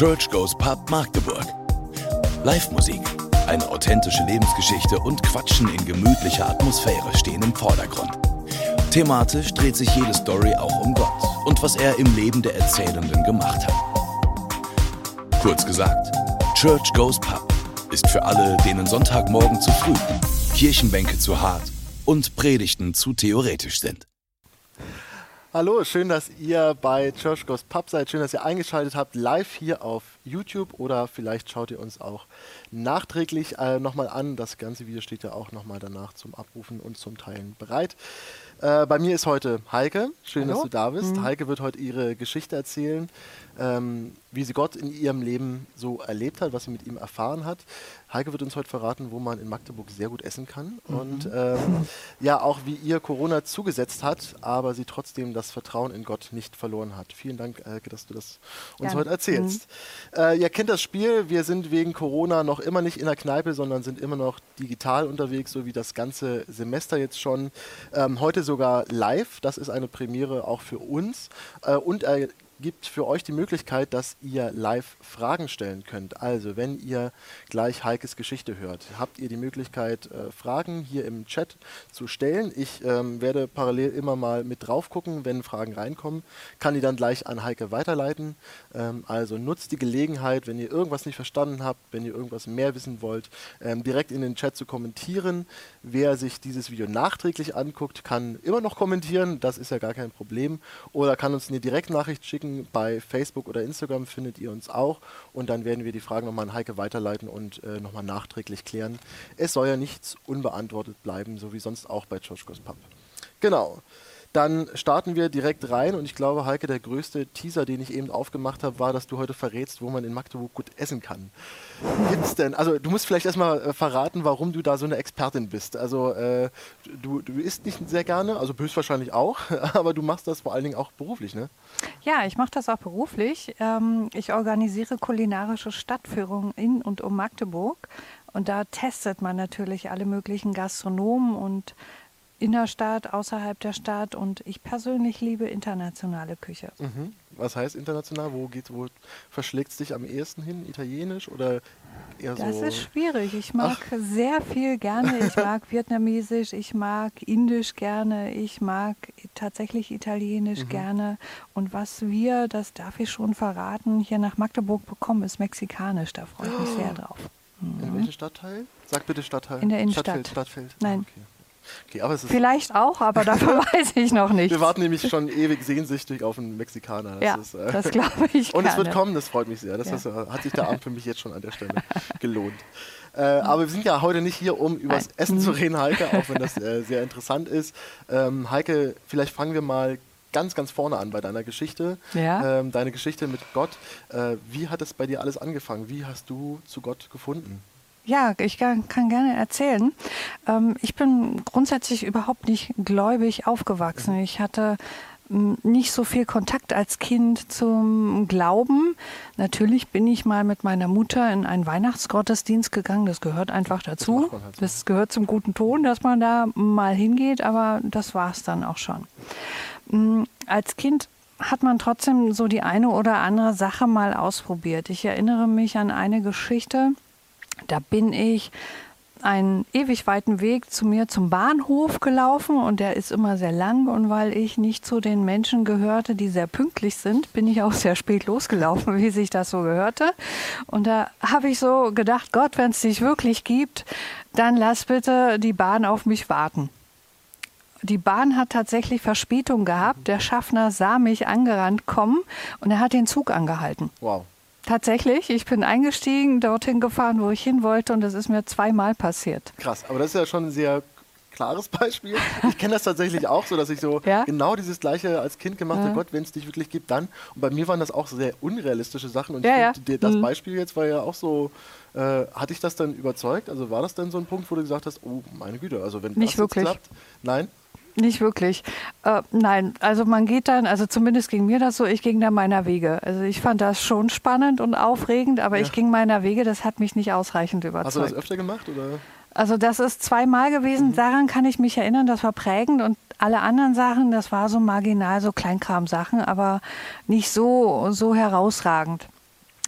Church Goes Pub Magdeburg. Live-Musik, eine authentische Lebensgeschichte und Quatschen in gemütlicher Atmosphäre stehen im Vordergrund. Thematisch dreht sich jede Story auch um Gott und was er im Leben der Erzählenden gemacht hat. Kurz gesagt, Church Goes Pub ist für alle, denen Sonntagmorgen zu früh, Kirchenbänke zu hart und Predigten zu theoretisch sind. Hallo, schön, dass ihr bei Church Goes Pub seid. Schön, dass ihr eingeschaltet habt, live hier auf YouTube oder vielleicht schaut ihr uns auch nachträglich äh, nochmal an. Das ganze Video steht ja auch nochmal danach zum Abrufen und zum Teilen bereit. Äh, bei mir ist heute Heike. Schön, Hallo. dass du da bist. Mhm. Heike wird heute ihre Geschichte erzählen ähm, wie sie Gott in ihrem Leben so erlebt hat, was sie mit ihm erfahren hat. Heike wird uns heute verraten, wo man in Magdeburg sehr gut essen kann mhm. und ähm, ja auch wie ihr Corona zugesetzt hat, aber sie trotzdem das Vertrauen in Gott nicht verloren hat. Vielen Dank, Heike, dass du das uns ja. heute erzählst. Mhm. Äh, ihr kennt das Spiel. Wir sind wegen Corona noch immer nicht in der Kneipe, sondern sind immer noch digital unterwegs, so wie das ganze Semester jetzt schon. Ähm, heute sogar live. Das ist eine Premiere auch für uns äh, und äh, gibt für euch die Möglichkeit, dass ihr live Fragen stellen könnt. Also, wenn ihr gleich Heikes Geschichte hört, habt ihr die Möglichkeit, äh, Fragen hier im Chat zu stellen. Ich ähm, werde parallel immer mal mit drauf gucken, wenn Fragen reinkommen, kann die dann gleich an Heike weiterleiten. Ähm, also nutzt die Gelegenheit, wenn ihr irgendwas nicht verstanden habt, wenn ihr irgendwas mehr wissen wollt, ähm, direkt in den Chat zu kommentieren. Wer sich dieses Video nachträglich anguckt, kann immer noch kommentieren, das ist ja gar kein Problem. Oder kann uns eine Direktnachricht schicken schicken. Bei Facebook oder Instagram findet ihr uns auch. Und dann werden wir die Fragen nochmal an Heike weiterleiten und äh, nochmal nachträglich klären. Es soll ja nichts unbeantwortet bleiben, so wie sonst auch bei Joschkos Pub. Genau. Dann starten wir direkt rein und ich glaube, Heike, der größte Teaser, den ich eben aufgemacht habe, war, dass du heute verrätst, wo man in Magdeburg gut essen kann. Gibt's denn, also du musst vielleicht erstmal äh, verraten, warum du da so eine Expertin bist. Also äh, du, du isst nicht sehr gerne, also höchstwahrscheinlich auch, aber du machst das vor allen Dingen auch beruflich, ne? Ja, ich mache das auch beruflich. Ähm, ich organisiere kulinarische Stadtführungen in und um Magdeburg und da testet man natürlich alle möglichen Gastronomen und in der Stadt, außerhalb der Stadt und ich persönlich liebe internationale Küche. Mhm. Was heißt international? Wo geht's, wo verschlägt es dich am ehesten hin? Italienisch oder eher das so? ist schwierig. Ich mag Ach. sehr viel gerne. Ich mag Vietnamesisch, ich mag Indisch gerne, ich mag tatsächlich Italienisch mhm. gerne. Und was wir, das darf ich schon verraten, hier nach Magdeburg bekommen, ist Mexikanisch. Da freue ich mich sehr drauf. Mhm. In welchem Stadtteil? Sag bitte Stadtteil. In der Innenstadt. Stadtfeld. Stadtfeld. Nein. Okay. Okay, Vielleicht auch, aber dafür weiß ich noch nicht. Wir warten nämlich schon ewig sehnsüchtig auf einen Mexikaner. Das ja, ist, äh das glaube ich. Und gerne. es wird kommen, das freut mich sehr. Das ja. ist, hat sich der Abend für mich jetzt schon an der Stelle gelohnt. Äh, aber wir sind ja heute nicht hier, um über das Essen zu reden, Heike, auch wenn das äh, sehr interessant ist. Ähm, Heike, vielleicht fangen wir mal ganz, ganz vorne an bei deiner Geschichte. Ja. Ähm, deine Geschichte mit Gott. Äh, wie hat es bei dir alles angefangen? Wie hast du zu Gott gefunden? Ja, ich kann, kann gerne erzählen. Ähm, ich bin grundsätzlich überhaupt nicht gläubig aufgewachsen. Ich hatte hm, nicht so viel Kontakt als Kind zum Glauben. Natürlich bin ich mal mit meiner Mutter in einen Weihnachtsgottesdienst gegangen. Das gehört einfach dazu. Das, halt das gehört zum guten Ton, dass man da mal hingeht, aber das war es dann auch schon. Hm, als Kind hat man trotzdem so die eine oder andere Sache mal ausprobiert. Ich erinnere mich an eine Geschichte, da bin ich einen ewig weiten Weg zu mir zum Bahnhof gelaufen und der ist immer sehr lang und weil ich nicht zu den Menschen gehörte, die sehr pünktlich sind, bin ich auch sehr spät losgelaufen, wie sich das so gehörte. Und da habe ich so gedacht, Gott, wenn es dich wirklich gibt, dann lass bitte die Bahn auf mich warten. Die Bahn hat tatsächlich Verspätung gehabt. Der Schaffner sah mich angerannt kommen und er hat den Zug angehalten. Wow. Tatsächlich, ich bin eingestiegen, dorthin gefahren, wo ich hin wollte und das ist mir zweimal passiert. Krass, aber das ist ja schon ein sehr klares Beispiel. Ich kenne das tatsächlich auch so, dass ich so ja? genau dieses gleiche als Kind gemacht habe, ja. Gott, wenn es dich wirklich gibt, dann. Und bei mir waren das auch sehr unrealistische Sachen und ja, find, das mhm. Beispiel jetzt war ja auch so, äh, hat dich das dann überzeugt? Also war das dann so ein Punkt, wo du gesagt hast, oh meine Güte, also wenn Nicht das wirklich. klappt, nein? Nicht wirklich. Äh, nein, also man geht dann, also zumindest ging mir das so, ich ging da meiner Wege. Also ich fand das schon spannend und aufregend, aber ja. ich ging meiner Wege, das hat mich nicht ausreichend überzeugt. Hast du das öfter gemacht? Oder? Also das ist zweimal gewesen, mhm. daran kann ich mich erinnern, das war prägend und alle anderen Sachen, das war so marginal, so Kleinkram-Sachen, aber nicht so, so herausragend.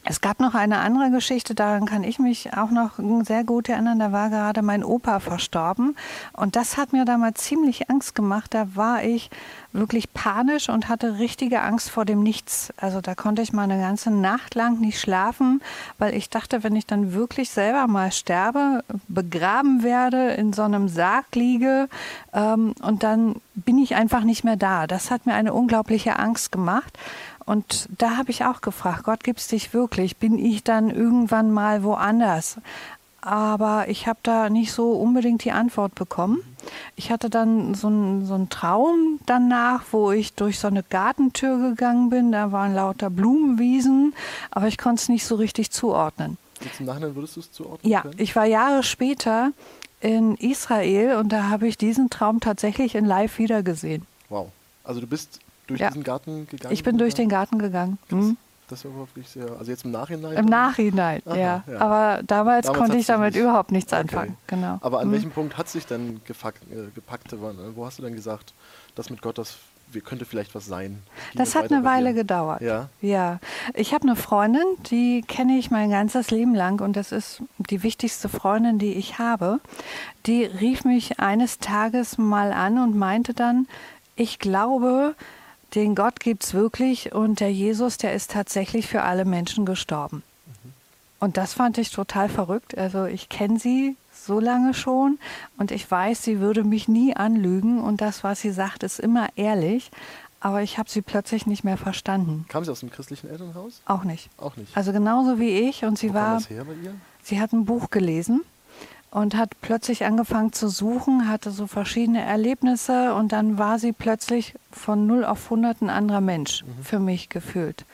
Es gab noch eine andere Geschichte, daran kann ich mich auch noch sehr gut erinnern. Da war gerade mein Opa verstorben. Und das hat mir damals ziemlich Angst gemacht. Da war ich wirklich panisch und hatte richtige Angst vor dem Nichts. Also da konnte ich mal eine ganze Nacht lang nicht schlafen, weil ich dachte, wenn ich dann wirklich selber mal sterbe, begraben werde, in so einem Sarg liege ähm, und dann bin ich einfach nicht mehr da. Das hat mir eine unglaubliche Angst gemacht. Und da habe ich auch gefragt, Gott, gibt es dich wirklich? Bin ich dann irgendwann mal woanders? Aber ich habe da nicht so unbedingt die Antwort bekommen. Ich hatte dann so einen so Traum danach, wo ich durch so eine Gartentür gegangen bin. Da waren lauter Blumenwiesen, aber ich konnte es nicht so richtig zuordnen. Jetzt im Nachhinein würdest du es zuordnen? Ja, können? ich war Jahre später in Israel und da habe ich diesen Traum tatsächlich in Live wiedergesehen. Wow. Also du bist durch Ja. diesen Garten gegangen? Ich bin durch den Garten gegangen. Mhm. Das war wirklich sehr. Also jetzt im Nachhinein? Im Nachhinein, Aha, ja. ja. Aber damals, Damals konnte ich damit nicht- überhaupt nichts Okay. anfangen. Genau. Aber an Mhm. welchem Punkt hat sich dann äh, gepackt? Wann- Wo hast du dann gesagt, das mit Gott, das könnte vielleicht was sein? Ging Das hat eine Weile gedauert. Ja. Ja. Ich habe eine Freundin, die kenne ich mein ganzes Leben lang und das ist die wichtigste Freundin, die ich habe. Die rief mich eines Tages mal an und meinte dann, ich glaube, den Gott gibt's wirklich und der Jesus, der ist tatsächlich für alle Menschen gestorben. Und das fand ich total verrückt. Also ich kenne sie so lange schon und ich weiß, sie würde mich nie anlügen und das, was sie sagt, ist immer ehrlich. Aber ich habe sie plötzlich nicht mehr verstanden. Kam sie aus dem christlichen Elternhaus? Auch nicht. Auch nicht. Also genauso wie ich und sie Wo kam war, das her bei ihr? sie hat ein Buch gelesen und hat plötzlich angefangen zu suchen, hatte so verschiedene Erlebnisse und dann war sie plötzlich von 0 auf 100 ein anderer Mensch für mich gefühlt.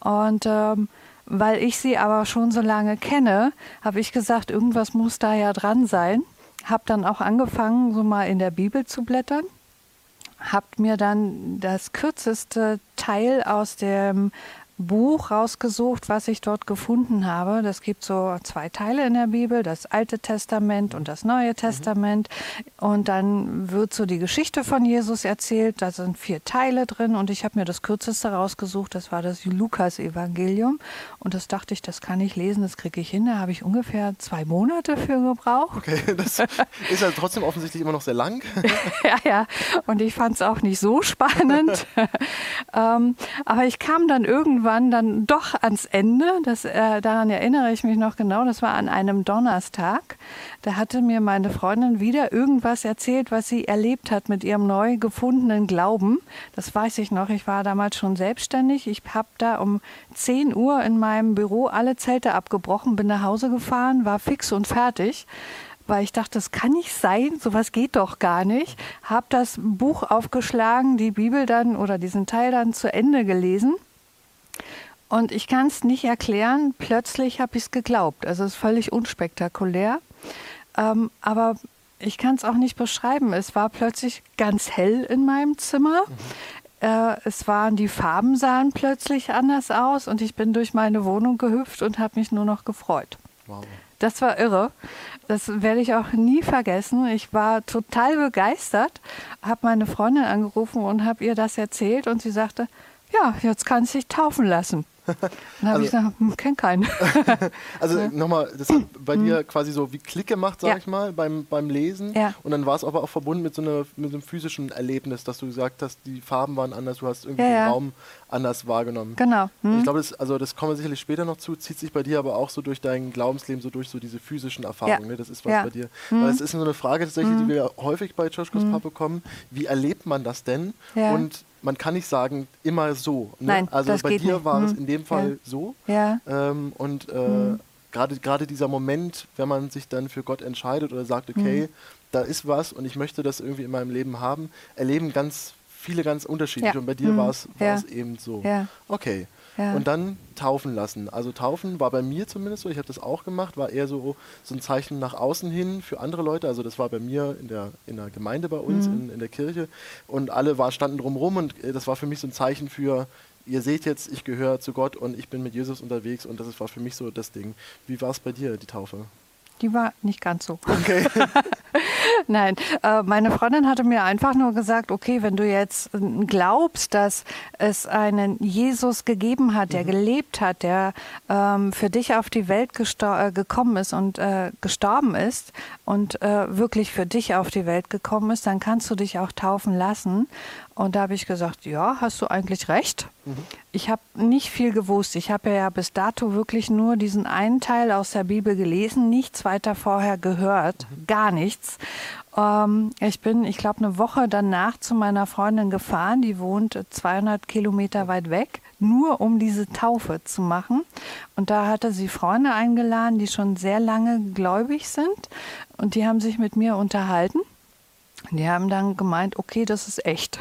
Und ähm, weil ich sie aber schon so lange kenne, habe ich gesagt, irgendwas muss da ja dran sein. Habe dann auch angefangen, so mal in der Bibel zu blättern. Habt mir dann das kürzeste Teil aus dem Buch rausgesucht, was ich dort gefunden habe. Das gibt so zwei Teile in der Bibel, das Alte Testament und das Neue Testament. Und dann wird so die Geschichte von Jesus erzählt. Da sind vier Teile drin und ich habe mir das kürzeste rausgesucht. Das war das Lukas-Evangelium. Und das dachte ich, das kann ich lesen, das kriege ich hin. Da habe ich ungefähr zwei Monate für gebraucht. Okay, das ist ja trotzdem offensichtlich immer noch sehr lang. ja, ja. Und ich fand es auch nicht so spannend. ähm, aber ich kam dann irgendwann dann doch ans Ende. Das, äh, daran erinnere ich mich noch genau. Das war an einem Donnerstag. Da hatte mir meine Freundin wieder irgendwas erzählt, was sie erlebt hat mit ihrem neu gefundenen Glauben. Das weiß ich noch. Ich war damals schon selbstständig. Ich habe da um 10 Uhr in meinem Büro alle Zelte abgebrochen, bin nach Hause gefahren, war fix und fertig weil ich dachte, das kann nicht sein, sowas geht doch gar nicht. Habe das Buch aufgeschlagen, die Bibel dann oder diesen Teil dann zu Ende gelesen. Und ich kann es nicht erklären, plötzlich habe ich es geglaubt. Also es ist völlig unspektakulär. Ähm, aber ich kann es auch nicht beschreiben. Es war plötzlich ganz hell in meinem Zimmer. Äh, es waren, die Farben sahen plötzlich anders aus und ich bin durch meine Wohnung gehüpft und habe mich nur noch gefreut. Wow. Das war irre. Das werde ich auch nie vergessen. Ich war total begeistert, habe meine Freundin angerufen und habe ihr das erzählt und sie sagte, ja, jetzt kannst du dich taufen lassen. Dann habe Also- ich gesagt, hm, kenn keinen. Also nochmal, das hat bei dir quasi so wie Klick gemacht, sag Mhm. Ja. ich mal, beim, beim Lesen. Ja. Und dann war es aber auch verbunden mit so, einer, mit so einem physischen Erlebnis, dass du gesagt hast, die Farben waren anders, du hast irgendwie Ja, den ja. Raum anders wahrgenommen. genau. Und Hm? Ich glaube, das, also das kommen wir sicherlich später noch zu, zieht sich bei dir aber auch so durch dein Glaubensleben, so durch so diese physischen Erfahrungen. Ja. Ne? Das ist was Ja. bei dir. Weil es ist so eine Frage tatsächlich, die wir häufig bei Joschkos Papa bekommen. Wie erlebt man das denn? Ja. Und man kann nicht sagen, immer so. Ne? Nein, also bei dir nicht. war es Mhm. in dem Fall Ja. so. Ja. Ähm, und äh, gerade gerade dieser Moment, wenn man sich dann für Gott entscheidet oder sagt, Mhm. okay, da ist was und ich möchte das irgendwie in meinem Leben haben, erleben ganz viele ganz unterschiedlich. Ja. Und bei dir Mhm. war es Ja. eben so. Okay. Ja. Und dann taufen lassen. Also taufen war bei mir zumindest so, ich habe das auch gemacht, war eher so, so ein Zeichen nach außen hin für andere Leute. Also das war bei mir in der, in der Gemeinde bei uns, Mhm. in, in der Kirche. Und alle war, standen drumherum und äh, das war für mich so ein Zeichen für, ihr seht jetzt, ich gehöre zu Gott und ich bin mit Jesus unterwegs und das ist- war für mich so das Ding. Wie war es bei dir, die Taufe? Die war nicht ganz so. Okay. Nein, äh, meine Freundin hatte mir einfach nur gesagt, okay, wenn du jetzt glaubst, dass es einen Jesus gegeben hat, der mhm. gelebt hat, der ähm, für dich auf die Welt äh, gekommen ist und äh, gestorben ist und äh, wirklich für dich auf die Welt gekommen ist, dann kannst du dich auch taufen lassen. Und da habe ich gesagt, ja, hast du eigentlich recht. Mhm. Ich habe nicht viel gewusst. Ich habe ja bis dato wirklich nur diesen einen Teil aus der Bibel gelesen, nichts weiter vorher gehört, mhm. gar nichts. Ähm, ich bin, ich glaube, eine Woche danach zu meiner Freundin gefahren, die wohnt 200 Kilometer weit weg, nur um diese Taufe zu machen. Und da hatte sie Freunde eingeladen, die schon sehr lange gläubig sind. Und die haben sich mit mir unterhalten. Die haben dann gemeint, okay, das ist echt,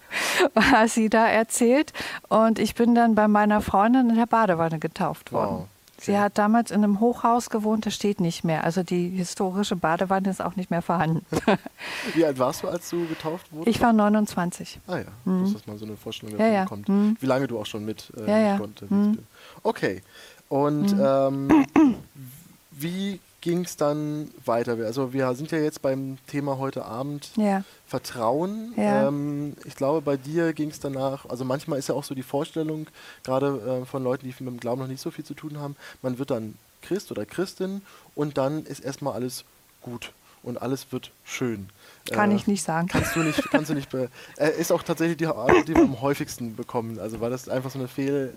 was sie da erzählt. Und ich bin dann bei meiner Freundin in der Badewanne getauft worden. Wow. Sie hat damals in einem Hochhaus gewohnt, das steht nicht mehr. Also die historische Badewanne ist auch nicht mehr vorhanden. Wie alt warst du, als du getauft wurdest? Ich war 29. Ah ja, mhm. dass man so eine Vorstellung davon ja, ja. bekommt. Mhm. Wie lange du auch schon mit, äh, ja, mit Gott mhm. Okay. Und mhm. ähm, wie ging es dann weiter? Also wir sind ja jetzt beim Thema heute Abend ja. Vertrauen. Ja. Ähm, ich glaube, bei dir ging es danach, also manchmal ist ja auch so die Vorstellung, gerade äh, von Leuten, die mit dem Glauben noch nicht so viel zu tun haben, man wird dann Christ oder Christin und dann ist erstmal alles gut und alles wird schön. Kann äh, ich nicht sagen. Kannst du nicht, kannst du nicht. Äh, ist auch tatsächlich die Art, die wir am häufigsten bekommen. Also war das einfach so eine Fehl,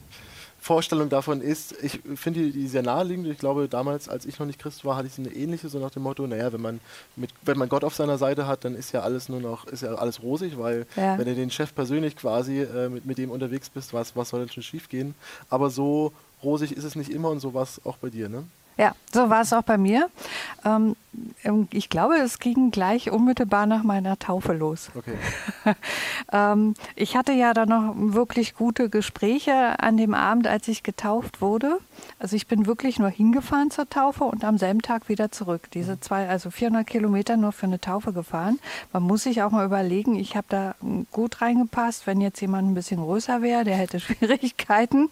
Vorstellung davon ist, ich finde die, sehr naheliegend. Ich glaube, damals, als ich noch nicht Christ war, hatte ich eine ähnliche, so nach dem Motto, naja, wenn man, mit, wenn man Gott auf seiner Seite hat, dann ist ja alles nur noch, ist ja alles rosig, weil ja. wenn du den Chef persönlich quasi äh, mit, mit dem unterwegs bist, was, was soll denn schon schief gehen? Aber so rosig ist es nicht immer und so war es auch bei dir, ne? Ja, so war es auch bei mir. Ähm, ich glaube, es ging gleich unmittelbar nach meiner Taufe los. Okay. ähm, ich hatte ja dann noch wirklich gute Gespräche an dem Abend, als ich getauft wurde. Also ich bin wirklich nur hingefahren zur Taufe und am selben Tag wieder zurück. Diese mhm. zwei, also 400 Kilometer nur für eine Taufe gefahren. Man muss sich auch mal überlegen, ich habe da gut reingepasst. Wenn jetzt jemand ein bisschen größer wäre, der hätte Schwierigkeiten.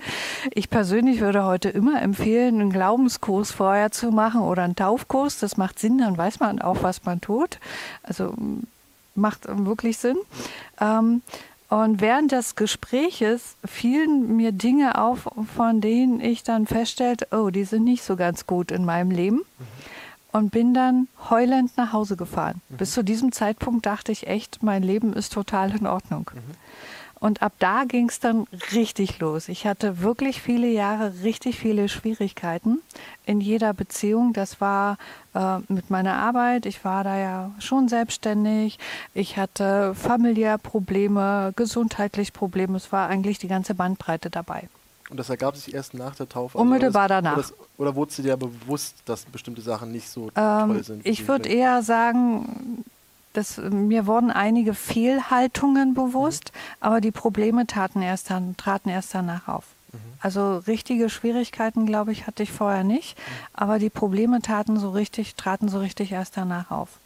Ich persönlich würde heute immer empfehlen, einen Glaubenskurs vorher zu machen oder einen Taufkurs. Das macht Sinn, dann weiß man auch, was man tut. Also macht wirklich Sinn. Ähm, und während des Gespräches fielen mir Dinge auf, von denen ich dann feststellte, oh, die sind nicht so ganz gut in meinem Leben. Mhm. Und bin dann heulend nach Hause gefahren. Mhm. Bis zu diesem Zeitpunkt dachte ich echt, mein Leben ist total in Ordnung. Mhm. Und ab da ging es dann richtig los. Ich hatte wirklich viele Jahre richtig viele Schwierigkeiten in jeder Beziehung. Das war äh, mit meiner Arbeit. Ich war da ja schon selbstständig. Ich hatte familiär Probleme, gesundheitlich Probleme. Es war eigentlich die ganze Bandbreite dabei. Und das ergab sich erst nach der Taufe? Also Unmittelbar also danach. Oder, das, oder wurde dir bewusst, dass bestimmte Sachen nicht so ähm, toll sind? Ich würde eher sagen, das, mir wurden einige Fehlhaltungen bewusst, mhm. aber die Probleme taten erst dann, traten erst danach auf. Mhm. Also richtige Schwierigkeiten, glaube ich, hatte ich vorher nicht, mhm. aber die Probleme taten so richtig, traten so richtig erst danach auf.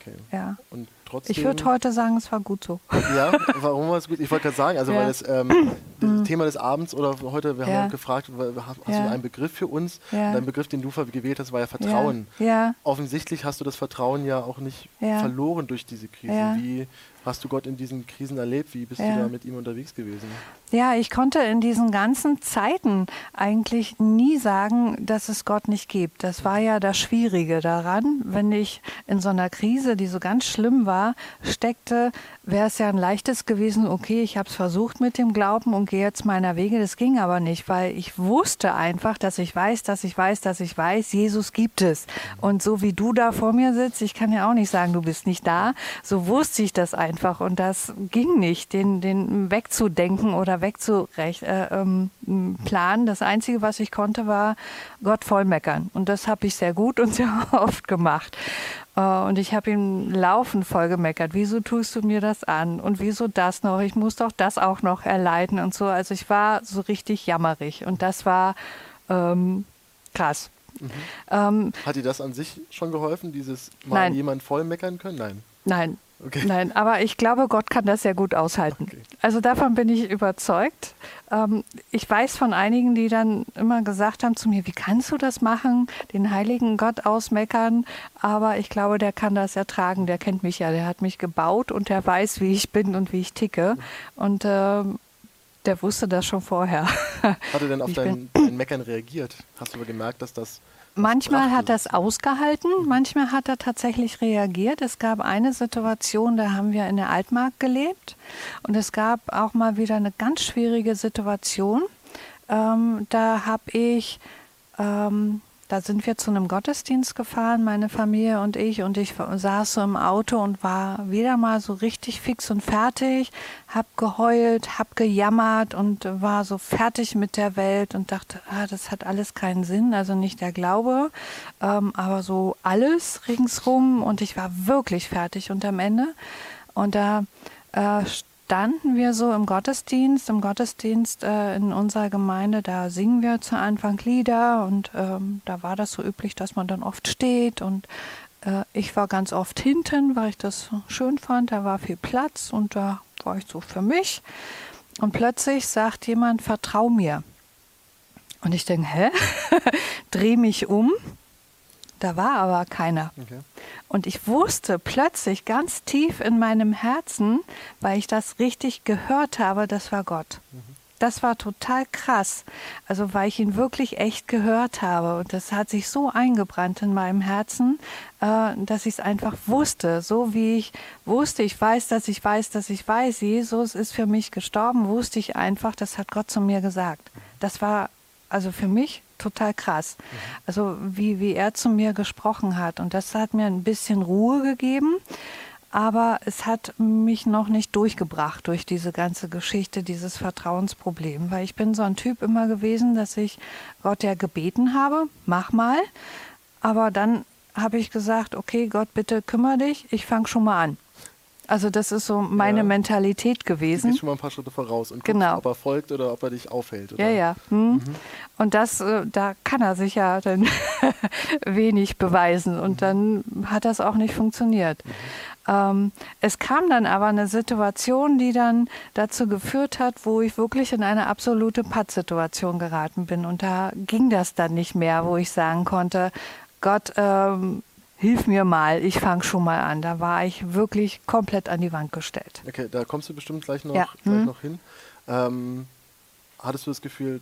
Okay. Ja. Und trotzdem. Ich würde heute sagen, es war gut so. Ja, warum war es gut? Ich wollte gerade sagen, also ja. weil das, ähm, das mhm. Thema des Abends oder heute, wir ja. haben gefragt, hast ja. du einen Begriff für uns? Ja. Dein Begriff, den du gewählt hast, war ja Vertrauen. Ja. Offensichtlich hast du das Vertrauen ja auch nicht verloren durch diese Krise. Wie hast du Gott in diesen Krisen erlebt? Wie bist du da mit ihm unterwegs gewesen? Ja, ich konnte in diesen ganzen Zeiten eigentlich nie sagen, dass es Gott nicht gibt. Das war ja das Schwierige daran. Wenn ich in so einer Krise, die so ganz schlimm war, steckte, wäre es ja ein leichtes gewesen, okay, ich habe es versucht mit dem Glauben und gehe jetzt meiner Wege. Das ging aber nicht, weil ich wusste einfach, dass ich weiß, dass ich weiß, dass ich weiß, Jesus gibt es. Und so wie du da vor mir sitzt, ich kann ja auch nicht sagen, du bist nicht da, so wusste ich das einfach. Und das ging nicht, den, den wegzudenken oder wegzuplanen. Äh, ähm, das Einzige, was ich konnte, war Gott vollmeckern. Und das habe ich sehr gut und sehr oft gemacht. Äh, und ich habe ihm laufend vollgemeckert. Wieso tust du mir das an? Und wieso das noch? Ich muss doch das auch noch erleiden und so. Also ich war so richtig jammerig. Und das war ähm, krass. Mhm. Ähm, Hat dir das an sich schon geholfen, dieses mal Nein. jemand vollmeckern können? Nein. Nein, Okay. Nein, aber ich glaube, Gott kann das sehr gut aushalten. Okay. Also davon bin ich überzeugt. Ähm, ich weiß von einigen, die dann immer gesagt haben zu mir, wie kannst du das machen, den heiligen Gott ausmeckern? Aber ich glaube, der kann das ertragen. Der kennt mich ja, der hat mich gebaut und der weiß, wie ich bin und wie ich ticke. Und ähm, der wusste das schon vorher. Hat er denn auf dein, dein Meckern reagiert? Hast du aber gemerkt, dass das Manchmal hat es ausgehalten, manchmal hat er tatsächlich reagiert. Es gab eine Situation, da haben wir in der Altmark gelebt und es gab auch mal wieder eine ganz schwierige Situation. Ähm, da habe ich ähm, da sind wir zu einem Gottesdienst gefahren, meine Familie und ich, und ich saß so im Auto und war wieder mal so richtig fix und fertig, hab geheult, hab gejammert und war so fertig mit der Welt und dachte, ah, das hat alles keinen Sinn, also nicht der Glaube, ähm, aber so alles ringsrum und ich war wirklich fertig und am Ende. Und da äh, standen wir so im Gottesdienst, im Gottesdienst äh, in unserer Gemeinde, da singen wir zu Anfang Lieder und ähm, da war das so üblich, dass man dann oft steht und äh, ich war ganz oft hinten, weil ich das schön fand, da war viel Platz und da war ich so für mich und plötzlich sagt jemand, vertrau mir. Und ich denke, hä? Dreh mich um da war aber keiner. Okay. Und ich wusste plötzlich ganz tief in meinem Herzen, weil ich das richtig gehört habe, das war Gott. Mhm. Das war total krass. Also weil ich ihn wirklich echt gehört habe. Und das hat sich so eingebrannt in meinem Herzen, äh, dass ich es einfach wusste. So wie ich wusste, ich weiß, dass ich weiß, dass ich weiß, Jesus ist für mich gestorben, wusste ich einfach, das hat Gott zu mir gesagt. Das war also für mich total krass. Mhm. Also wie, wie er zu mir gesprochen hat. Und das hat mir ein bisschen Ruhe gegeben. Aber es hat mich noch nicht durchgebracht durch diese ganze Geschichte, dieses Vertrauensproblem. Weil ich bin so ein Typ immer gewesen, dass ich Gott ja gebeten habe, mach mal. Aber dann habe ich gesagt, okay, Gott, bitte kümmere dich, ich fange schon mal an. Also das ist so meine ja. Mentalität gewesen. Du schon mal ein paar Schritte voraus und guckst, genau. ob er folgt oder ob er dich aufhält. Oder? Ja, ja. Hm. Mhm. Und das, äh, da kann er sich ja dann wenig beweisen und mhm. dann hat das auch nicht funktioniert. Mhm. Ähm, es kam dann aber eine Situation, die dann dazu geführt hat, wo ich wirklich in eine absolute Pattsituation geraten bin. Und da ging das dann nicht mehr, wo ich sagen konnte, Gott, ähm, hilf mir mal, ich fange schon mal an. Da war ich wirklich komplett an die Wand gestellt. Okay, da kommst du bestimmt gleich noch, ja. gleich hm. noch hin. Ähm, hattest du das Gefühl,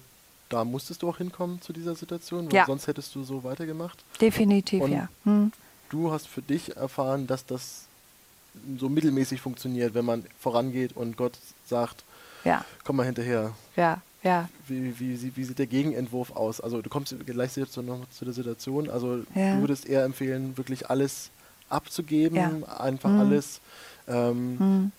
da musstest du auch hinkommen zu dieser Situation? Ja. sonst hättest du so weitergemacht? Definitiv, Und ja. Hm. Du hast für dich erfahren, dass das so mittelmäßig funktioniert, wenn man vorangeht und Gott sagt, ja. komm mal hinterher. Ja, ja. Wie, wie, wie, sieht der Gegenentwurf aus? Also du kommst gleich jetzt noch zu der Situation. Also ja. du würdest eher empfehlen, wirklich alles abzugeben, ja. einfach mhm. alles. Ähm, mhm.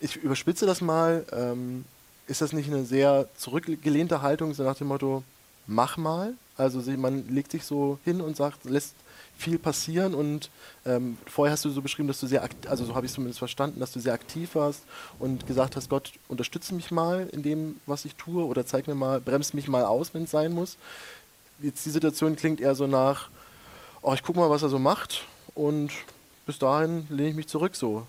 Ich überspitze das mal. Ähm, ist das nicht eine sehr zurückgelehnte Haltung, so nach dem Motto, mach mal? Also man legt sich so hin und sagt, lässt viel passieren und ähm, vorher hast du so beschrieben, dass du sehr, also so habe ich es zumindest verstanden, dass du sehr aktiv warst und gesagt hast, Gott, unterstütze mich mal in dem, was ich tue oder zeig mir mal, bremst mich mal aus, wenn es sein muss. Jetzt die Situation klingt eher so nach, oh, ich gucke mal, was er so macht und bis dahin lehne ich mich zurück so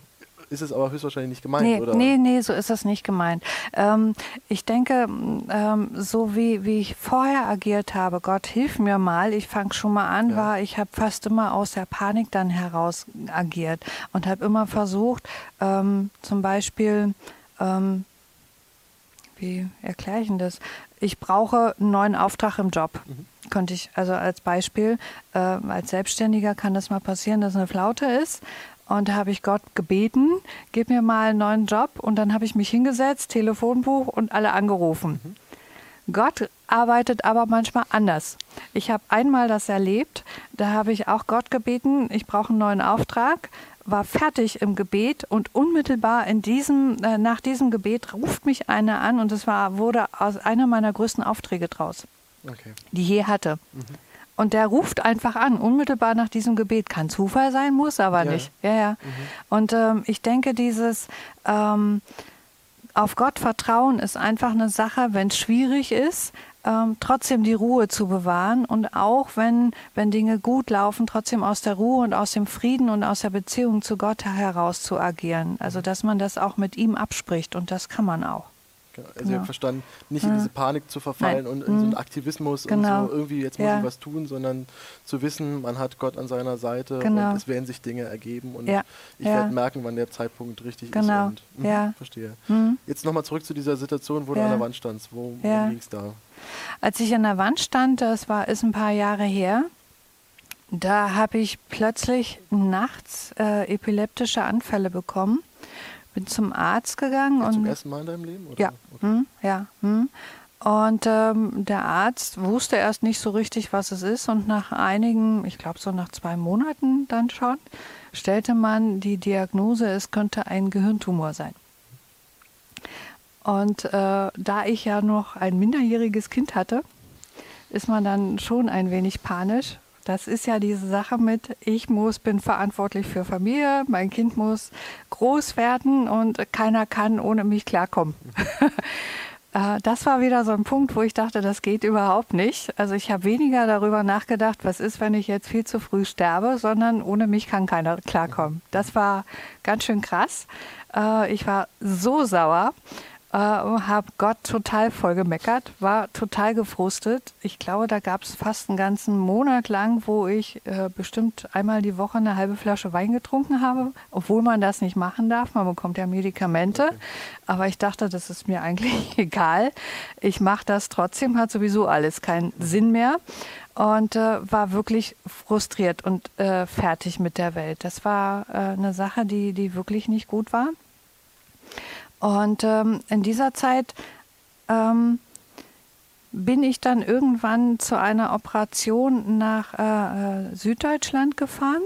ist es aber höchstwahrscheinlich nicht gemeint, nee, oder? Nee, nee, so ist das nicht gemeint. Ähm, ich denke, ähm, so wie, wie ich vorher agiert habe, Gott, hilf mir mal, ich fange schon mal an, ja. war, ich habe fast immer aus der Panik dann heraus agiert und habe immer versucht, ähm, zum Beispiel, ähm, wie erkläre ich denn das? Ich brauche einen neuen Auftrag im Job. Mhm könnte ich, also als Beispiel, äh, als Selbstständiger kann das mal passieren, dass eine Flaute ist und da habe ich Gott gebeten, gib mir mal einen neuen Job. Und dann habe ich mich hingesetzt, Telefonbuch und alle angerufen. Mhm. Gott arbeitet aber manchmal anders. Ich habe einmal das erlebt, da habe ich auch Gott gebeten, ich brauche einen neuen Auftrag, war fertig im Gebet und unmittelbar in diesem, äh, nach diesem Gebet ruft mich einer an und es war, wurde aus einer meiner größten Aufträge draus, okay. die ich je hatte. Mhm. Und der ruft einfach an, unmittelbar nach diesem Gebet. Kann Zufall sein, muss aber ja. nicht. Ja, ja. Mhm. Und ähm, ich denke, dieses ähm, auf Gott vertrauen ist einfach eine Sache, wenn es schwierig ist, ähm, trotzdem die Ruhe zu bewahren und auch wenn, wenn Dinge gut laufen, trotzdem aus der Ruhe und aus dem Frieden und aus der Beziehung zu Gott heraus zu agieren. Also dass man das auch mit ihm abspricht und das kann man auch. Genau. Also genau. ich habe verstanden, nicht in diese Panik zu verfallen Nein. und in so einen mhm. Aktivismus genau. und so irgendwie jetzt muss ja. ich was tun, sondern zu wissen, man hat Gott an seiner Seite genau. und es werden sich Dinge ergeben und ja. ich ja. werde merken, wann der Zeitpunkt richtig genau. ist. Und, mh, verstehe. Mhm. Jetzt nochmal zurück zu dieser Situation, wo du an der Wand standst. Wo, wo ging es da? Als ich an der Wand stand, das war ist ein paar Jahre her, da habe ich plötzlich nachts äh, epileptische Anfälle bekommen bin zum Arzt gegangen. Ja, und zum ersten Mal in deinem Leben? Oder? Ja. Hm, ja. Hm. Und ähm, der Arzt wusste erst nicht so richtig, was es ist. Und nach einigen, ich glaube so nach zwei Monaten dann schon, stellte man die Diagnose, es könnte ein Gehirntumor sein. Und äh, da ich ja noch ein minderjähriges Kind hatte, ist man dann schon ein wenig panisch das ist ja diese Sache mit, ich muss, bin verantwortlich für Familie, mein Kind muss groß werden und keiner kann ohne mich klarkommen. Äh, das war wieder so ein Punkt, wo ich dachte, das geht überhaupt nicht. Also ich habe weniger darüber nachgedacht, was ist, wenn ich jetzt viel zu früh sterbe, sondern ohne mich kann keiner klarkommen. Das war ganz schön krass. Äh, ich war so sauer äh, habe Gott total voll gemeckert, war total gefrustet. Ich glaube, da gab es fast einen ganzen Monat lang, wo ich äh, bestimmt einmal die Woche eine halbe Flasche Wein getrunken habe, obwohl man das nicht machen darf. Man bekommt ja Medikamente. Okay. Aber ich dachte, das ist mir eigentlich egal. Ich mache das trotzdem, hat sowieso alles keinen Sinn mehr und äh, war wirklich frustriert und äh, fertig mit der Welt. Das war äh, eine Sache, die, die wirklich nicht gut war. Und ähm, in dieser Zeit ähm, bin ich dann irgendwann zu einer Operation nach äh, äh, Süddeutschland gefahren.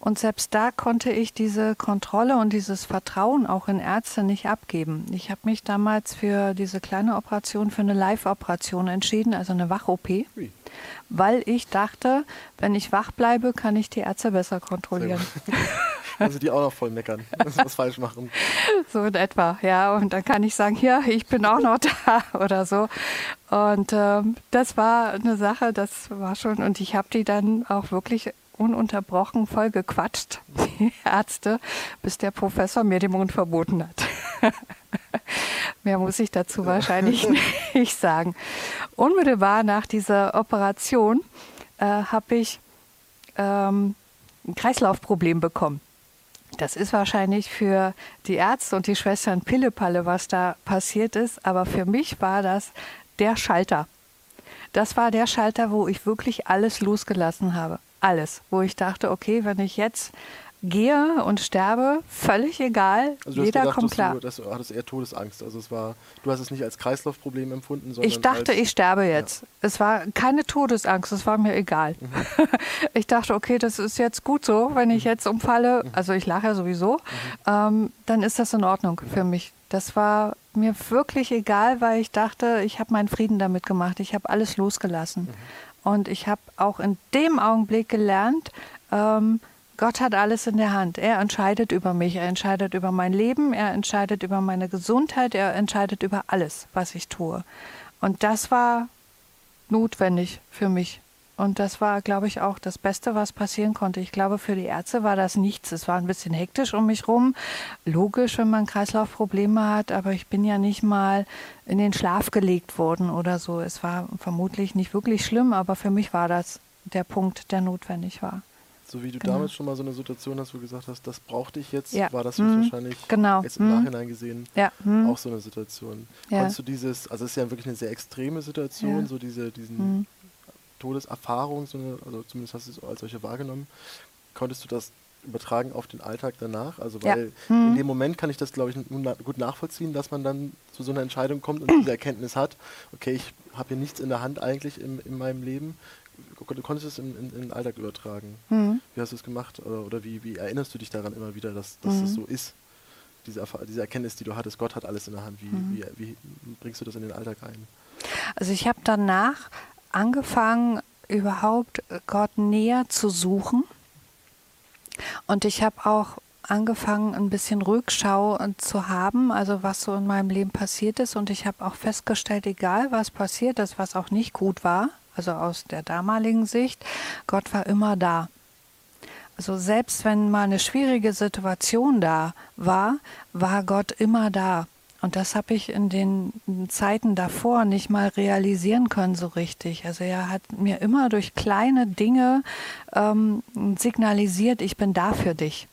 Und selbst da konnte ich diese Kontrolle und dieses Vertrauen auch in Ärzte nicht abgeben. Ich habe mich damals für diese kleine Operation, für eine Live-Operation entschieden, also eine Wach-OP, weil ich dachte, wenn ich wach bleibe, kann ich die Ärzte besser kontrollieren. Also die auch noch voll meckern, sie was falsch machen. So in etwa, ja. Und dann kann ich sagen, ja, ich bin auch noch da oder so. Und ähm, das war eine Sache, das war schon, und ich habe die dann auch wirklich ununterbrochen voll gequatscht, die Ärzte, bis der Professor mir den Mund verboten hat. Mehr muss ich dazu wahrscheinlich nicht sagen. Unmittelbar nach dieser Operation äh, habe ich ähm, ein Kreislaufproblem bekommen. Das ist wahrscheinlich für die Ärzte und die Schwestern Pillepalle, was da passiert ist, aber für mich war das der Schalter. Das war der Schalter, wo ich wirklich alles losgelassen habe. Alles. Wo ich dachte, okay, wenn ich jetzt gehe und sterbe, völlig egal. Also Jeder gedacht, kommt klar. Du, dass du hattest eher Todesangst. Also es war, du hast es nicht als Kreislaufproblem empfunden, sondern ich dachte, als, ich sterbe jetzt. Ja. Es war keine Todesangst. Es war mir egal. Mhm. ich dachte, okay, das ist jetzt gut so, wenn ich mhm. jetzt umfalle. Mhm. Also ich lache ja sowieso. Mhm. Ähm, dann ist das in Ordnung für mich. Das war mir wirklich egal, weil ich dachte, ich habe meinen Frieden damit gemacht. Ich habe alles losgelassen. Mhm. Und ich habe auch in dem Augenblick gelernt, ähm, Gott hat alles in der Hand. Er entscheidet über mich, er entscheidet über mein Leben, er entscheidet über meine Gesundheit, er entscheidet über alles, was ich tue. Und das war notwendig für mich. Und das war, glaube ich, auch das Beste, was passieren konnte. Ich glaube, für die Ärzte war das nichts. Es war ein bisschen hektisch um mich rum. Logisch, wenn man Kreislaufprobleme hat, aber ich bin ja nicht mal in den Schlaf gelegt worden oder so. Es war vermutlich nicht wirklich schlimm, aber für mich war das der Punkt, der notwendig war. So wie du genau. damals schon mal so eine Situation hast, wo du gesagt hast, das brauchte ich jetzt, ja. war das mhm. wahrscheinlich genau. jetzt im mhm. Nachhinein gesehen ja. mhm. auch so eine Situation. Ja. Konntest du dieses, also es ist ja wirklich eine sehr extreme Situation, ja. so diese diesen mhm. Todeserfahrung, so eine, also zumindest hast du es als solche wahrgenommen. Konntest du das übertragen auf den Alltag danach? Also weil in mhm. dem Moment kann ich das, glaube ich, gut nachvollziehen, dass man dann zu so einer Entscheidung kommt und diese Erkenntnis hat, okay, ich habe hier nichts in der Hand eigentlich in, in meinem Leben du konntest es in, in, in den Alltag übertragen. Mhm. Wie hast du es gemacht? Oder, wie, wie, erinnerst du dich daran immer wieder, dass, dass mhm. das so ist? Diese, diese, Erkenntnis, die du hattest, Gott hat alles in der Hand. Wie, mhm. wie, wie bringst du das in den Alltag ein? Also ich habe danach angefangen, überhaupt Gott näher zu suchen. Und ich habe auch angefangen, ein bisschen Rückschau äh, zu haben, also was so in meinem Leben passiert ist. Und ich habe auch festgestellt, egal was passiert ist, was auch nicht gut war, also aus der damaligen Sicht, Gott war immer da. Also selbst wenn mal eine schwierige Situation da war, war Gott immer da. Und das habe ich in den Zeiten davor nicht mal realisieren können so richtig. Also er hat mir immer durch kleine Dinge ähm, signalisiert, ich bin da für dich.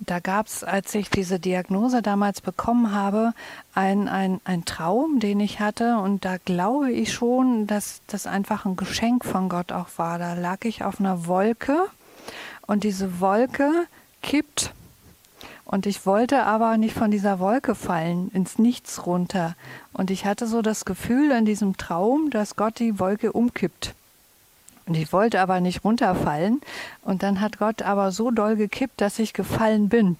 Da gab es, als ich diese Diagnose damals bekommen habe, ein, ein, ein Traum, den ich hatte. Und da glaube ich schon, dass das einfach ein Geschenk von Gott auch war. Da lag ich auf einer Wolke und diese Wolke kippt und ich wollte aber nicht von dieser Wolke fallen, ins Nichts runter. Und ich hatte so das Gefühl in diesem Traum, dass Gott die Wolke umkippt. Und ich wollte aber nicht runterfallen. Und dann hat Gott aber so doll gekippt, dass ich gefallen bin.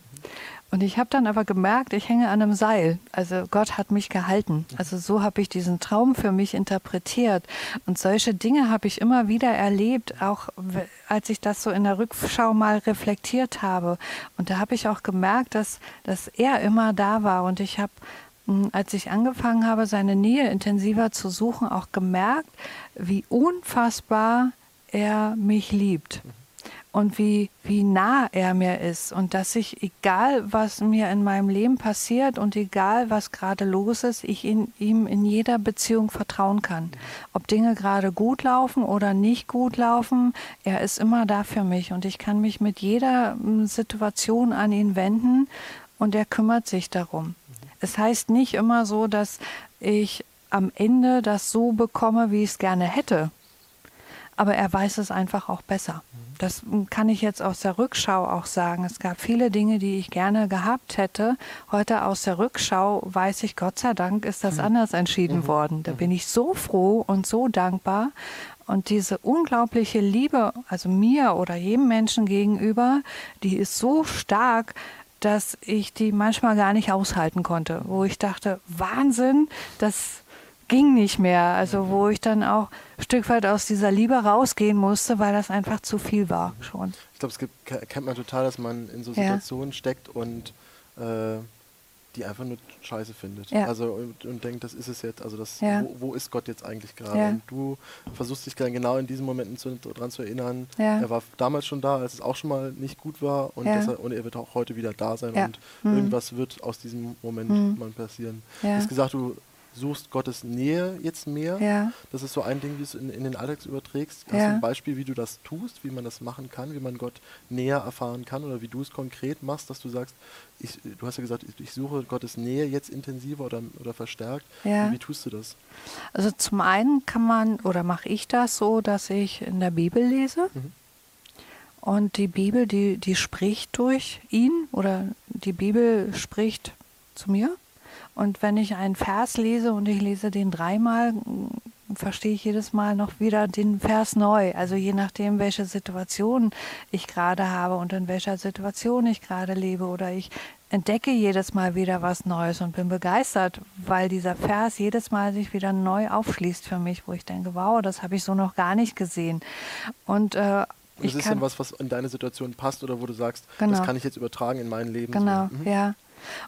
Und ich habe dann aber gemerkt, ich hänge an einem Seil. Also Gott hat mich gehalten. Also so habe ich diesen Traum für mich interpretiert. Und solche Dinge habe ich immer wieder erlebt, auch als ich das so in der Rückschau mal reflektiert habe. Und da habe ich auch gemerkt, dass, dass er immer da war. Und ich habe, hm, als ich angefangen habe, seine Nähe intensiver zu suchen, auch gemerkt, wie unfassbar er mich liebt und wie, wie nah er mir ist und dass ich, egal was mir in meinem Leben passiert und egal was gerade los ist, ich in, ihm in jeder Beziehung vertrauen kann. Ob Dinge gerade gut laufen oder nicht gut laufen, er ist immer da für mich und ich kann mich mit jeder Situation an ihn wenden und er kümmert sich darum. Es heißt nicht immer so, dass ich am Ende das so bekomme, wie ich es gerne hätte aber er weiß es einfach auch besser. Das kann ich jetzt aus der Rückschau auch sagen. Es gab viele Dinge, die ich gerne gehabt hätte. Heute aus der Rückschau weiß ich, Gott sei Dank ist das mhm. anders entschieden mhm. worden. Da mhm. bin ich so froh und so dankbar. Und diese unglaubliche Liebe, also mir oder jedem Menschen gegenüber, die ist so stark, dass ich die manchmal gar nicht aushalten konnte. Wo ich dachte, Wahnsinn, das ging nicht mehr. Also wo ich dann auch ein Stück weit aus dieser Liebe rausgehen musste, weil das einfach zu viel war schon. Ich glaube, es gibt, kennt man total, dass man in so Situationen ja. steckt und äh, die einfach nur scheiße findet. Ja. Also und, und, denkt, das ist es jetzt, also das, ja. wo, wo, ist Gott jetzt eigentlich gerade? Und du versuchst dich dann genau in diesen Momenten zu, daran zu erinnern, er war damals schon da, als es auch schon mal nicht gut war und, er, und er wird auch heute wieder da sein und mhm. irgendwas wird aus diesem Moment mhm. mal passieren. Du hast gesagt, du suchst Gottes Nähe jetzt mehr. Ja. Das ist so ein Ding, wie du es in, in den Alltag überträgst. Hast ja. du ein Beispiel, wie du das tust, wie man das machen kann, wie man Gott näher erfahren kann oder wie du es konkret machst, dass du sagst, ich, du hast ja gesagt, ich, ich suche Gottes Nähe jetzt intensiver oder, oder verstärkt. Ja. Wie, wie tust du das? Also zum einen kann man oder mache ich das so, dass ich in der Bibel lese. Mhm. Und die Bibel, die, die spricht durch ihn oder die Bibel spricht zu mir. Und wenn ich einen Vers lese und ich lese den dreimal, verstehe ich jedes Mal noch wieder den Vers neu. Also je nachdem, welche Situation ich gerade habe und in welcher Situation ich gerade lebe oder ich entdecke jedes Mal wieder was Neues und bin begeistert, weil dieser Vers jedes Mal sich wieder neu aufschließt für mich, wo ich denke, wow, das habe ich so noch gar nicht gesehen. Und äh, das ist dann was, was in deine Situation passt oder wo du sagst, genau. das kann ich jetzt übertragen in mein Leben. Genau, mhm. ja.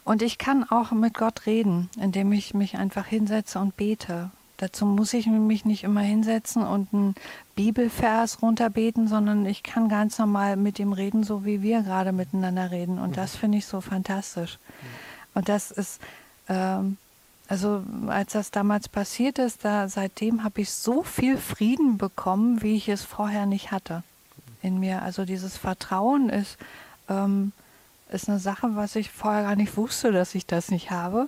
Und ich kann auch mit Gott reden, indem ich mich einfach hinsetze und bete. Dazu muss ich mich nicht immer hinsetzen und einen Bibelvers runterbeten, sondern ich kann ganz normal mit ihm reden, so wie wir gerade miteinander reden. Und das finde ich so fantastisch. Und das ist, ähm, also als das damals passiert ist, da seitdem habe ich so viel Frieden bekommen, wie ich es vorher nicht hatte in mir. Also dieses Vertrauen ist ähm, ist eine Sache, was ich vorher gar nicht wusste, dass ich das nicht habe.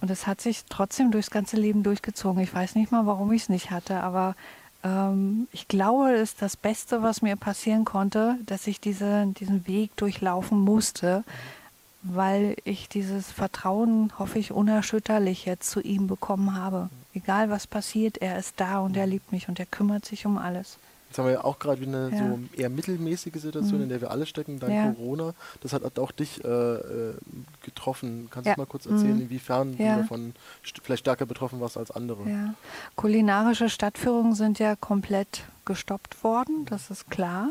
Und es hat sich trotzdem durchs ganze Leben durchgezogen. Ich weiß nicht mal, warum ich es nicht hatte, aber ähm, ich glaube, es ist das Beste, was mir passieren konnte, dass ich diese, diesen Weg durchlaufen musste, weil ich dieses Vertrauen, hoffe ich, unerschütterlich jetzt zu ihm bekommen habe. Egal was passiert, er ist da und er liebt mich und er kümmert sich um alles. Jetzt haben wir ja auch gerade eine ja. so eher mittelmäßige Situation, mhm. in der wir alle stecken, dank ja. Corona. Das hat, auch dich äh, äh, getroffen. Kannst ja. du mal kurz erzählen, mhm. inwiefern du davon vielleicht stärker betroffen warst als andere? Kulinarische Stadtführungen sind ja komplett gestoppt worden, das ist klar.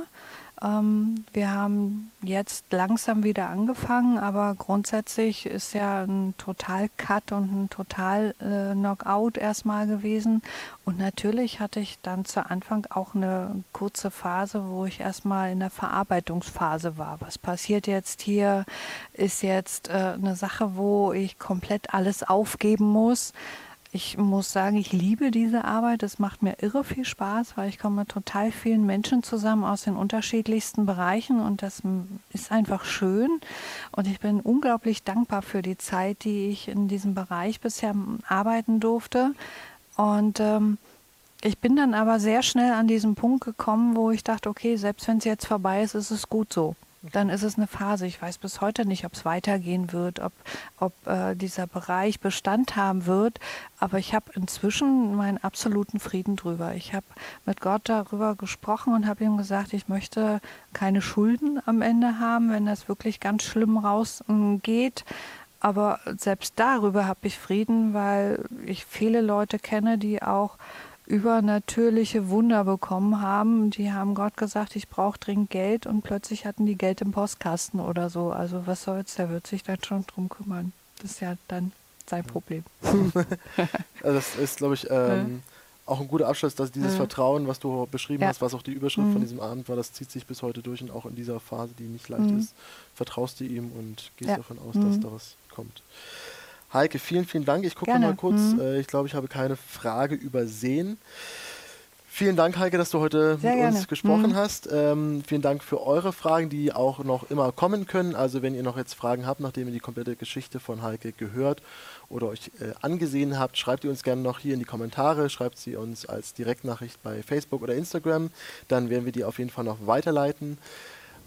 Ähm, wir haben jetzt langsam wieder angefangen, aber grundsätzlich ist ja ein Total-Cut und ein Total-Knockout äh, erstmal gewesen. Und natürlich hatte ich dann zu Anfang auch eine kurze Phase, wo ich erstmal in der Verarbeitungsphase war. Was passiert jetzt hier? Ist jetzt äh, eine Sache, wo ich komplett alles aufgeben muss ich muss sagen, ich liebe diese Arbeit. Es macht mir irre viel Spaß, weil ich komme mit total vielen Menschen zusammen aus den unterschiedlichsten Bereichen und das ist einfach schön. Und ich bin unglaublich dankbar für die Zeit, die ich in diesem Bereich bisher arbeiten durfte. Und ähm, ich bin dann aber sehr schnell an diesen Punkt gekommen, wo ich dachte, okay, selbst wenn es jetzt vorbei ist, ist es gut so dann ist es eine Phase. Ich weiß bis heute nicht, ob es weitergehen wird, ob, ob äh, dieser Bereich Bestand haben wird. Aber ich habe inzwischen meinen absoluten Frieden drüber. Ich habe mit Gott darüber gesprochen und habe ihm gesagt, ich möchte keine Schulden am Ende haben, wenn das wirklich ganz schlimm rausgeht. Aber selbst darüber habe ich Frieden, weil ich viele Leute kenne, die auch übernatürliche Wunder bekommen haben. Die haben Gott gesagt, ich brauche dringend Geld und plötzlich hatten die Geld im Postkasten oder so. Also was soll's, der wird sich dann schon drum kümmern. Das ist ja dann sein Problem. also das ist, glaube ich, ähm, auch ein guter Abschluss, dass dieses ja. Vertrauen, was du beschrieben ja. hast, was auch die Überschrift mhm. von diesem Abend war, das zieht sich bis heute durch und auch in dieser Phase, die nicht leicht mhm. ist, vertraust du ihm und gehst ja. davon aus, dass mhm. da was kommt. Heike, vielen, vielen Dank. Ich gucke mal kurz. Mhm. Äh, ich glaube, ich habe keine Frage übersehen. Vielen Dank, Heike, dass du heute Sehr mit gerne. uns gesprochen mhm. hast. Ähm, vielen Dank für eure Fragen, die auch noch immer kommen können. Also wenn ihr noch jetzt Fragen habt, nachdem ihr die komplette Geschichte von Heike gehört oder euch äh, angesehen habt, schreibt ihr uns gerne noch hier in die Kommentare, schreibt sie uns als Direktnachricht bei Facebook oder Instagram. Dann werden wir die auf jeden Fall noch weiterleiten.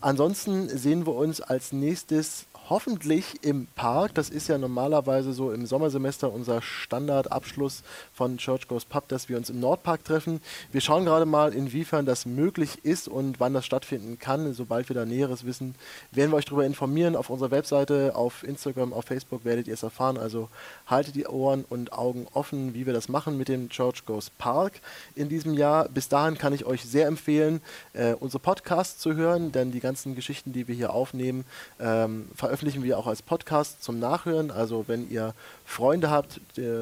Ansonsten sehen wir uns als nächstes hoffentlich im Park. Das ist ja normalerweise so im Sommersemester unser Standardabschluss von Church Goes Pub, dass wir uns im Nordpark treffen. Wir schauen gerade mal, inwiefern das möglich ist und wann das stattfinden kann. Sobald wir da Näheres wissen, werden wir euch darüber informieren. Auf unserer Webseite, auf Instagram, auf Facebook werdet ihr es erfahren. Also haltet die Ohren und Augen offen, wie wir das machen mit dem Church Goes Park in diesem Jahr. Bis dahin kann ich euch sehr empfehlen, äh, unsere Podcasts zu hören, denn die ganzen Geschichten, die wir hier aufnehmen, ähm, veröffentlichen veröffentlichen wir auch als Podcast zum Nachhören. Also wenn ihr Freunde habt,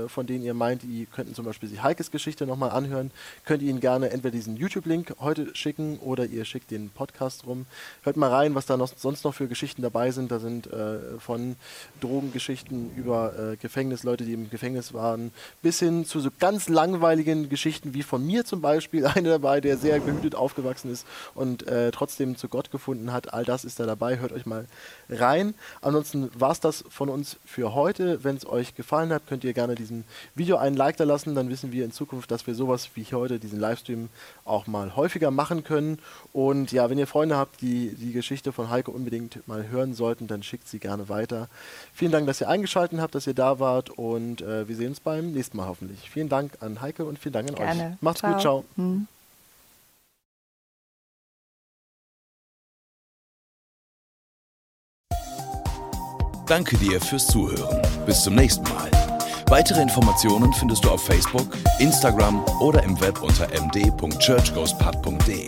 von denen ihr meint, die könnten zum Beispiel sich Heikes Geschichte nochmal anhören, könnt ihr ihnen gerne entweder diesen YouTube-Link heute schicken oder ihr schickt den Podcast rum. Hört mal rein, was da noch, sonst noch für Geschichten dabei sind. Da sind äh, von Drogengeschichten über äh, Gefängnisleute, die im Gefängnis waren, bis hin zu so ganz langweiligen Geschichten wie von mir zum Beispiel. Einer dabei, der sehr behütet aufgewachsen ist und äh, trotzdem zu Gott gefunden hat. All das ist da dabei. Hört euch mal rein. Ansonsten war es das von uns für heute. Wenn es euch gefallen hat, könnt ihr gerne diesem Video einen Like da lassen. Dann wissen wir in Zukunft, dass wir sowas wie heute, diesen Livestream, auch mal häufiger machen können. Und ja, wenn ihr Freunde habt, die die Geschichte von Heike unbedingt mal hören sollten, dann schickt sie gerne weiter. Vielen Dank, dass ihr eingeschaltet habt, dass ihr da wart und äh, wir sehen uns beim nächsten Mal hoffentlich. Vielen Dank an Heike und vielen Dank an gerne. euch. Macht's ciao. gut, ciao. Hm. Danke dir fürs Zuhören. Bis zum nächsten Mal. Weitere Informationen findest du auf Facebook, Instagram oder im Web unter md.churchghostpub.de.